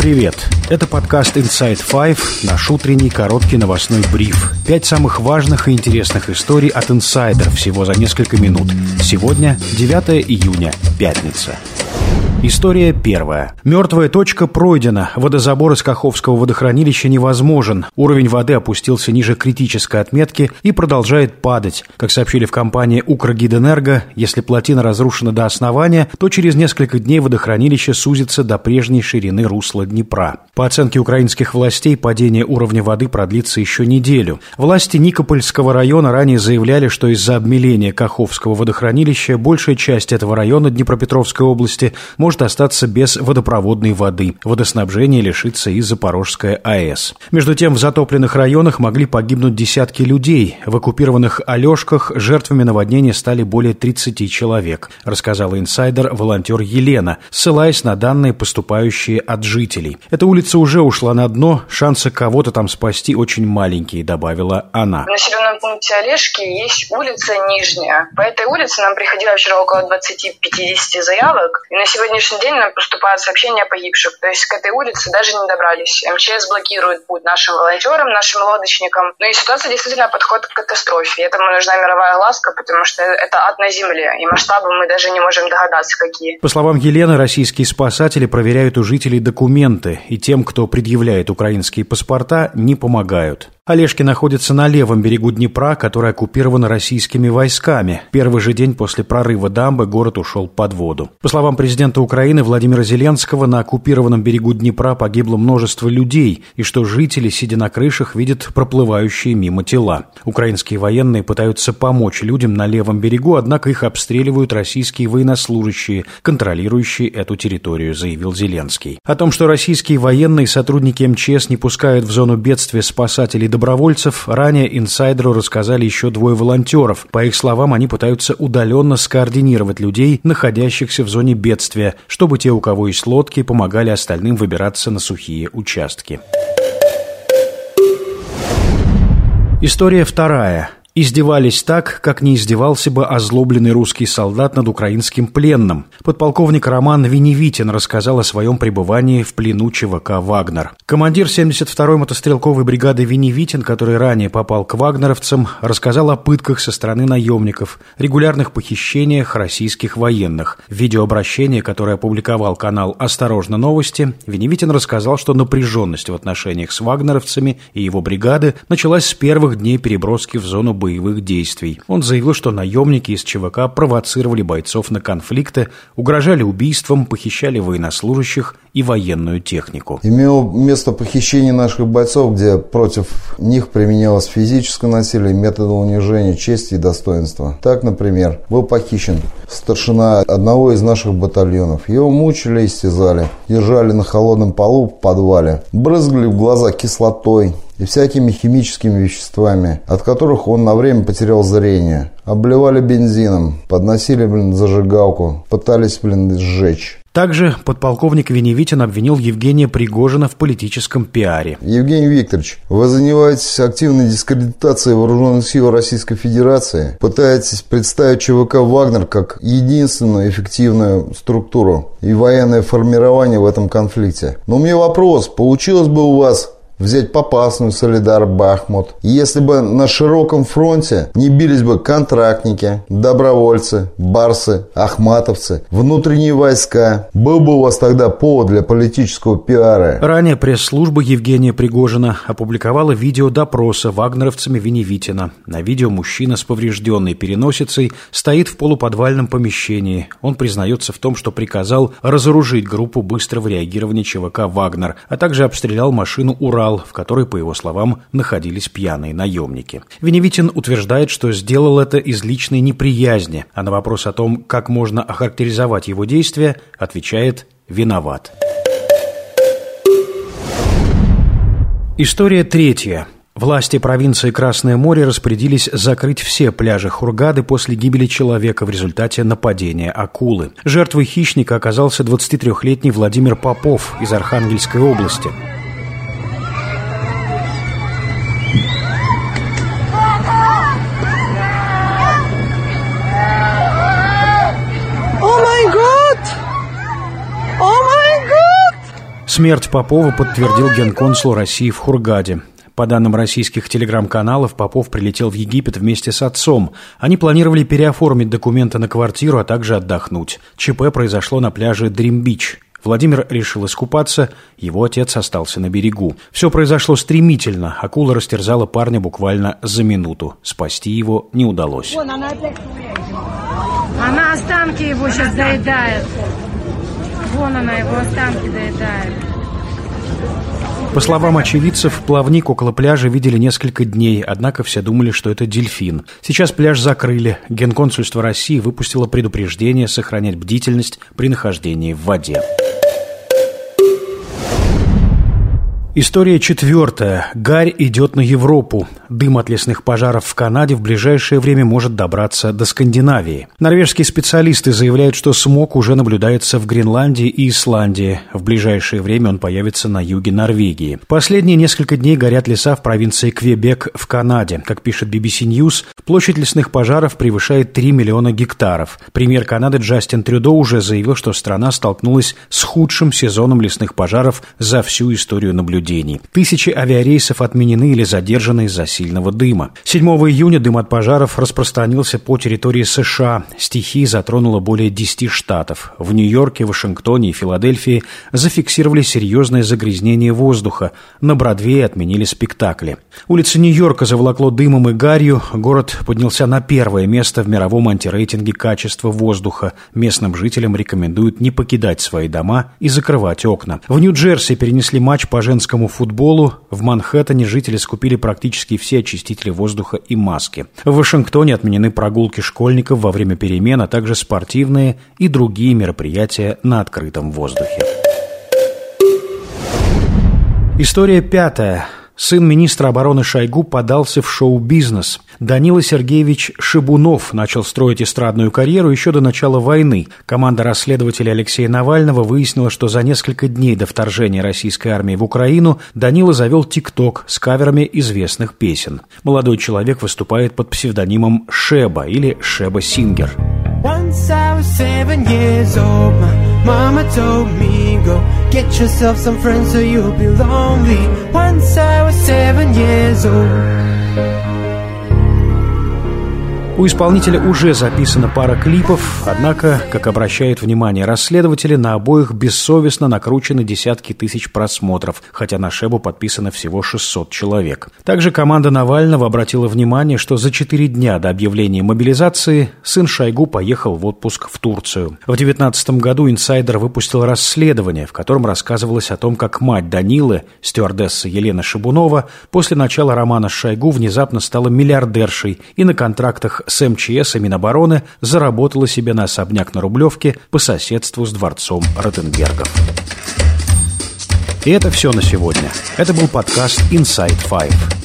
Привет! Это подкаст Inside Five, наш утренний короткий новостной бриф. Пять самых важных и интересных историй от инсайдер всего за несколько минут. Сегодня 9 июня, пятница. История первая. Мертвая точка пройдена. Водозабор из Каховского водохранилища невозможен. Уровень воды опустился ниже критической отметки и продолжает падать. Как сообщили в компании «Укргидэнерго», если плотина разрушена до основания, то через несколько дней водохранилище сузится до прежней ширины русла Днепра. По оценке украинских властей, падение уровня воды продлится еще неделю. Власти Никопольского района ранее заявляли, что из-за обмеления Каховского водохранилища большая часть этого района Днепропетровской области может может остаться без водопроводной воды. Водоснабжение лишится и Запорожская АЭС. Между тем, в затопленных районах могли погибнуть десятки людей. В оккупированных Алешках жертвами наводнения стали более 30 человек, рассказала инсайдер волонтер Елена, ссылаясь на данные, поступающие от жителей. Эта улица уже ушла на дно, шансы кого-то там спасти очень маленькие, добавила она. В населенном пункте Олежки есть улица Нижняя. По этой улице нам приходило вчера около 20-50 заявок, и на сегодня сегодняшний день нам поступают сообщения о погибших. То есть к этой улице даже не добрались. МЧС блокирует путь нашим волонтерам, нашим лодочникам. Ну и ситуация действительно подходит к катастрофе. И этому нужна мировая ласка, потому что это ад на земле. И масштабы мы даже не можем догадаться, какие. По словам Елены, российские спасатели проверяют у жителей документы. И тем, кто предъявляет украинские паспорта, не помогают. Олежки находится на левом берегу Днепра, который оккупирован российскими войсками. Первый же день после прорыва дамбы город ушел под воду. По словам президента Украины Владимира Зеленского, на оккупированном берегу Днепра погибло множество людей, и что жители, сидя на крышах, видят проплывающие мимо тела. Украинские военные пытаются помочь людям на левом берегу, однако их обстреливают российские военнослужащие, контролирующие эту территорию, заявил Зеленский. О том, что российские военные сотрудники МЧС не пускают в зону бедствия спасателей до добровольцев ранее инсайдеру рассказали еще двое волонтеров. По их словам, они пытаются удаленно скоординировать людей, находящихся в зоне бедствия, чтобы те, у кого есть лодки, помогали остальным выбираться на сухие участки. История вторая. Издевались так, как не издевался бы озлобленный русский солдат над украинским пленным. Подполковник Роман Веневитин рассказал о своем пребывании в плену ЧВК «Вагнер». Командир 72-й мотострелковой бригады Веневитин, который ранее попал к вагнеровцам, рассказал о пытках со стороны наемников, регулярных похищениях российских военных. В видеообращении, которое опубликовал канал «Осторожно, новости», Веневитин рассказал, что напряженность в отношениях с вагнеровцами и его бригады началась с первых дней переброски в зону боевых действий. Он заявил, что наемники из ЧВК провоцировали бойцов на конфликты, угрожали убийством, похищали военнослужащих и военную технику. Имело место похищение наших бойцов, где против них применялось физическое насилие, методы унижения чести и достоинства. Так, например, был похищен старшина одного из наших батальонов. Его мучили и истязали, держали на холодном полу в подвале, брызгали в глаза кислотой, и всякими химическими веществами, от которых он на время потерял зрение. Обливали бензином, подносили, блин, зажигалку, пытались, блин, сжечь. Также подполковник Веневитин обвинил Евгения Пригожина в политическом пиаре. Евгений Викторович, вы занимаетесь активной дискредитацией вооруженных сил Российской Федерации, пытаетесь представить ЧВК «Вагнер» как единственную эффективную структуру и военное формирование в этом конфликте. Но у меня вопрос, получилось бы у вас взять Попасную, Солидар, Бахмут. Если бы на широком фронте не бились бы контрактники, добровольцы, барсы, ахматовцы, внутренние войска, был бы у вас тогда повод для политического пиара. Ранее пресс-служба Евгения Пригожина опубликовала видео допроса вагнеровцами Веневитина. На видео мужчина с поврежденной переносицей стоит в полуподвальном помещении. Он признается в том, что приказал разоружить группу быстрого реагирования ЧВК «Вагнер», а также обстрелял машину «Урал», зал, в которой, по его словам, находились пьяные наемники. Веневитин утверждает, что сделал это из личной неприязни, а на вопрос о том, как можно охарактеризовать его действия, отвечает «виноват». История третья. Власти провинции Красное море распорядились закрыть все пляжи Хургады после гибели человека в результате нападения акулы. Жертвой хищника оказался 23-летний Владимир Попов из Архангельской области. Смерть Попова подтвердил генконсул России в Хургаде. По данным российских телеграм-каналов, Попов прилетел в Египет вместе с отцом. Они планировали переоформить документы на квартиру, а также отдохнуть. ЧП произошло на пляже Дрим-Бич. Владимир решил искупаться, его отец остался на берегу. Все произошло стремительно, акула растерзала парня буквально за минуту. Спасти его не удалось. Вон она опять Она останки его сейчас доедает. Вон она его останки доедает. По словам очевидцев, плавник около пляжа видели несколько дней, однако все думали, что это дельфин. Сейчас пляж закрыли. Генконсульство России выпустило предупреждение сохранять бдительность при нахождении в воде. История четвертая. Гарь идет на Европу. Дым от лесных пожаров в Канаде в ближайшее время может добраться до Скандинавии. Норвежские специалисты заявляют, что смог уже наблюдается в Гренландии и Исландии. В ближайшее время он появится на юге Норвегии. Последние несколько дней горят леса в провинции Квебек в Канаде. Как пишет BBC News, площадь лесных пожаров превышает 3 миллиона гектаров. Премьер Канады Джастин Трюдо уже заявил, что страна столкнулась с худшим сезоном лесных пожаров за всю историю наблюдения наблюдений. Тысячи авиарейсов отменены или задержаны из-за сильного дыма. 7 июня дым от пожаров распространился по территории США. Стихия затронула более 10 штатов. В Нью-Йорке, Вашингтоне и Филадельфии зафиксировали серьезное загрязнение воздуха. На Бродвее отменили спектакли. Улицы Нью-Йорка заволокло дымом и гарью. Город поднялся на первое место в мировом антирейтинге качества воздуха. Местным жителям рекомендуют не покидать свои дома и закрывать окна. В Нью-Джерси перенесли матч по женскому американскому футболу в Манхэттене жители скупили практически все очистители воздуха и маски. В Вашингтоне отменены прогулки школьников во время перемен, а также спортивные и другие мероприятия на открытом воздухе. История пятая. Сын министра обороны Шойгу подался в шоу-бизнес. Данила Сергеевич Шибунов начал строить эстрадную карьеру еще до начала войны. Команда расследователей Алексея Навального выяснила, что за несколько дней до вторжения российской армии в Украину Данила завел ТикТок с каверами известных песен. Молодой человек выступает под псевдонимом Шеба или Шеба Сингер. Once I was seven years old, my mama told me, go get yourself some friends or you'll be lonely. Once I was seven years old. У исполнителя уже записана пара клипов, однако, как обращают внимание расследователи, на обоих бессовестно накручены десятки тысяч просмотров, хотя на Шебу подписано всего 600 человек. Также команда Навального обратила внимание, что за четыре дня до объявления мобилизации сын Шойгу поехал в отпуск в Турцию. В 2019 году «Инсайдер» выпустил расследование, в котором рассказывалось о том, как мать Данилы, стюардесса Елена Шибунова, после начала романа с Шойгу внезапно стала миллиардершей и на контрактах с МЧС и Минобороны заработала себе на особняк на Рублевке по соседству с дворцом Ротенбергов. И это все на сегодня. Это был подкаст Inside Five.